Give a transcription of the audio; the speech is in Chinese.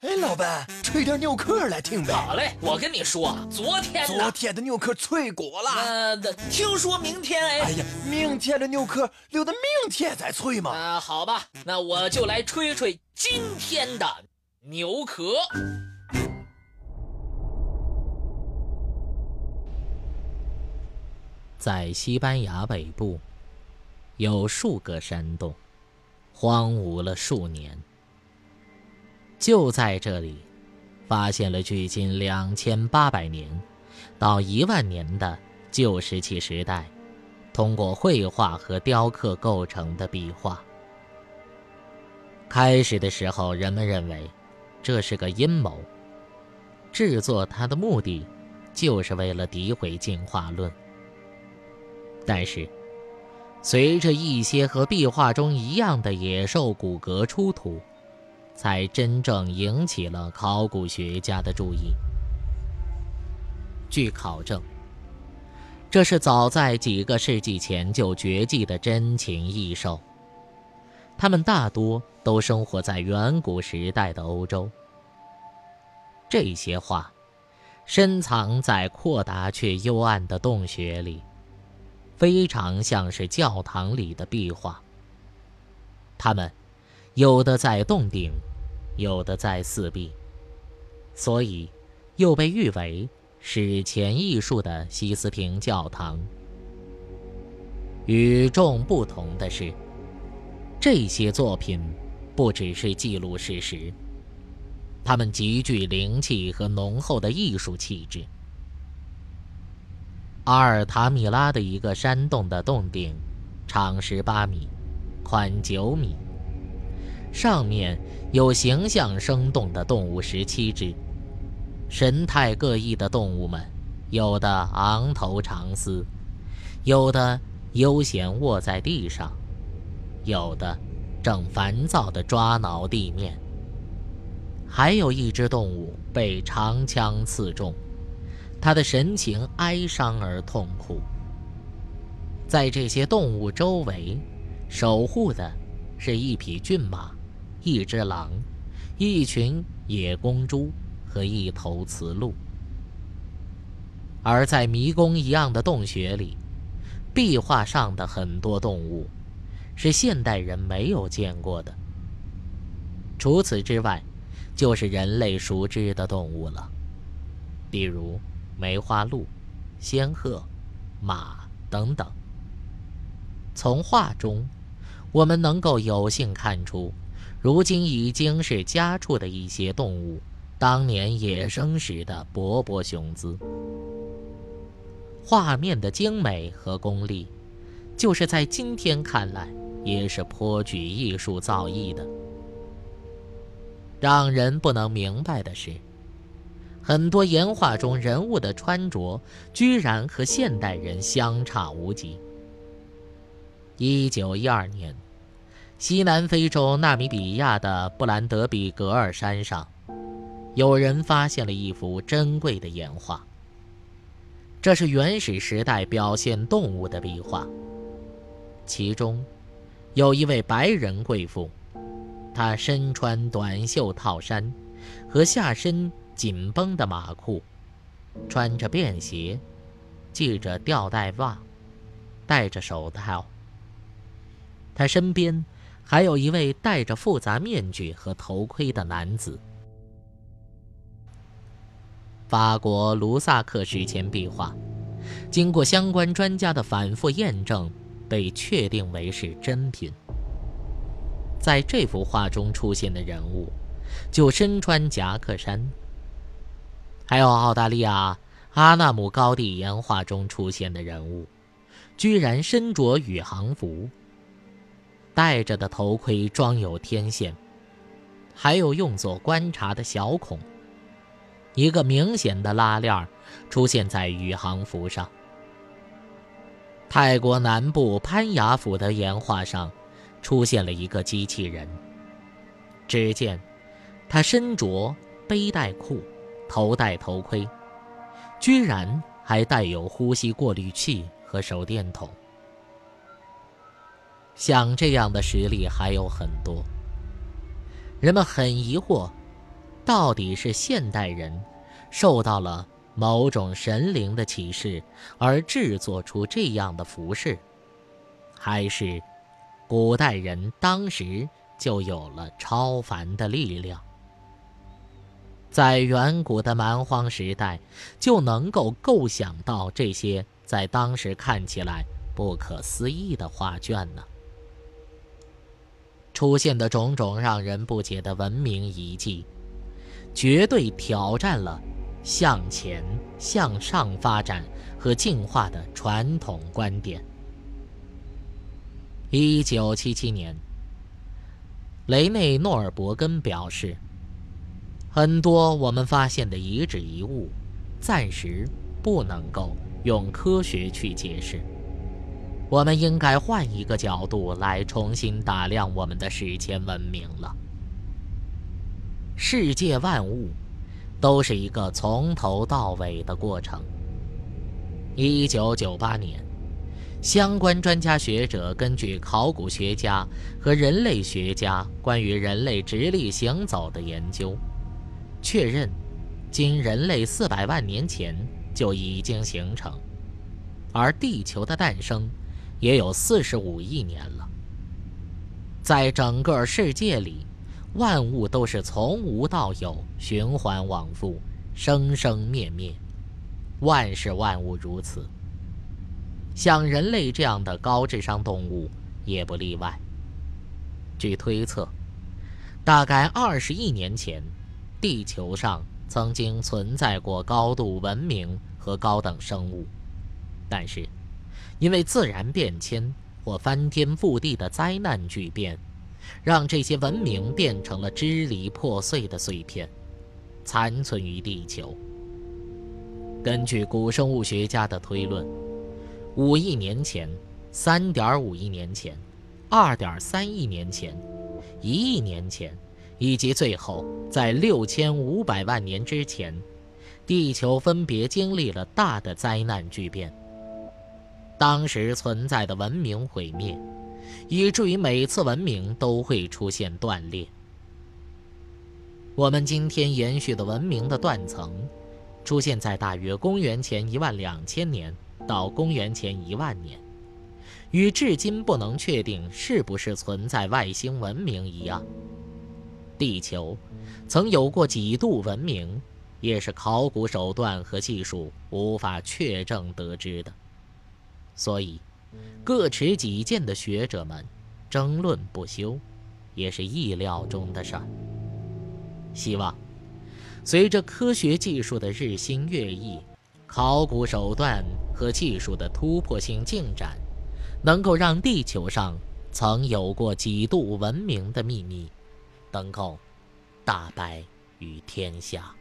哎，老板，吹点牛壳来听呗。好嘞，我跟你说，昨天昨天的牛壳脆果了。呃，听说明天哎。哎呀，明天的牛壳留到明天再吹嘛。啊，好吧，那我就来吹吹今天的牛壳。在西班牙北部，有数个山洞，荒芜了数年。就在这里，发现了距今两千八百年到一万年的旧石器时代，通过绘画和雕刻构成的壁画。开始的时候，人们认为这是个阴谋，制作它的目的就是为了诋毁进化论。但是，随着一些和壁画中一样的野兽骨骼出土。才真正引起了考古学家的注意。据考证，这是早在几个世纪前就绝迹的珍禽异兽。它们大多都生活在远古时代的欧洲。这些画，深藏在阔达却幽暗的洞穴里，非常像是教堂里的壁画。它们，有的在洞顶。有的在四壁，所以又被誉为史前艺术的西斯廷教堂。与众不同的是，这些作品不只是记录事实，它们极具灵气和浓厚的艺术气质。阿尔塔米拉的一个山洞的洞顶，长十八米，宽九米。上面有形象生动的动物十七只，神态各异的动物们，有的昂头长嘶，有的悠闲卧在地上，有的正烦躁地抓挠地面。还有一只动物被长枪刺中，它的神情哀伤而痛苦。在这些动物周围，守护的是一匹骏马。一只狼，一群野公猪和一头雌鹿。而在迷宫一样的洞穴里，壁画上的很多动物，是现代人没有见过的。除此之外，就是人类熟知的动物了，比如梅花鹿、仙鹤、马等等。从画中，我们能够有幸看出。如今已经是家畜的一些动物，当年野生时的勃勃雄姿。画面的精美和功力，就是在今天看来也是颇具艺术造诣的。让人不能明白的是，很多岩画中人物的穿着，居然和现代人相差无几。一九一二年。西南非洲纳米比亚的布兰德比格尔山上，有人发现了一幅珍贵的岩画。这是原始时代表现动物的壁画。其中，有一位白人贵妇，她身穿短袖套衫和下身紧绷的马裤，穿着便鞋，系着吊带袜，戴着手套。她身边。还有一位戴着复杂面具和头盔的男子。法国卢萨克史前壁画，经过相关专家的反复验证，被确定为是真品。在这幅画中出现的人物，就身穿夹克衫。还有澳大利亚阿纳姆高地岩画中出现的人物，居然身着宇航服。戴着的头盔装有天线，还有用作观察的小孔。一个明显的拉链出现在宇航服上。泰国南部攀雅府的岩画上，出现了一个机器人。只见，他身着背带裤，头戴头盔，居然还带有呼吸过滤器和手电筒。像这样的实例还有很多，人们很疑惑，到底是现代人受到了某种神灵的启示而制作出这样的服饰，还是古代人当时就有了超凡的力量？在远古的蛮荒时代，就能够构想到这些在当时看起来不可思议的画卷呢？出现的种种让人不解的文明遗迹，绝对挑战了向前向上发展和进化的传统观点。一九七七年，雷内·诺尔伯根表示。很多我们发现的遗址遗物，暂时不能够用科学去解释。我们应该换一个角度来重新打量我们的史前文明了。世界万物都是一个从头到尾的过程。一九九八年，相关专家学者根据考古学家和人类学家关于人类直立行走的研究。确认，今人类四百万年前就已经形成，而地球的诞生也有四十五亿年了。在整个世界里，万物都是从无到有，循环往复，生生灭灭，万事万物如此。像人类这样的高智商动物也不例外。据推测，大概二十亿年前。地球上曾经存在过高度文明和高等生物，但是因为自然变迁或翻天覆地的灾难巨变，让这些文明变成了支离破碎的碎片，残存于地球。根据古生物学家的推论，五亿年前、三点五亿年前、二点三亿年前、一亿年前。以及最后，在六千五百万年之前，地球分别经历了大的灾难巨变。当时存在的文明毁灭，以至于每次文明都会出现断裂。我们今天延续的文明的断层，出现在大约公元前一万两千年到公元前一万年，与至今不能确定是不是存在外星文明一样。地球曾有过几度文明，也是考古手段和技术无法确证得知的。所以，各持己见的学者们争论不休，也是意料中的事儿。希望随着科学技术的日新月异，考古手段和技术的突破性进展，能够让地球上曾有过几度文明的秘密。能够大白于天下。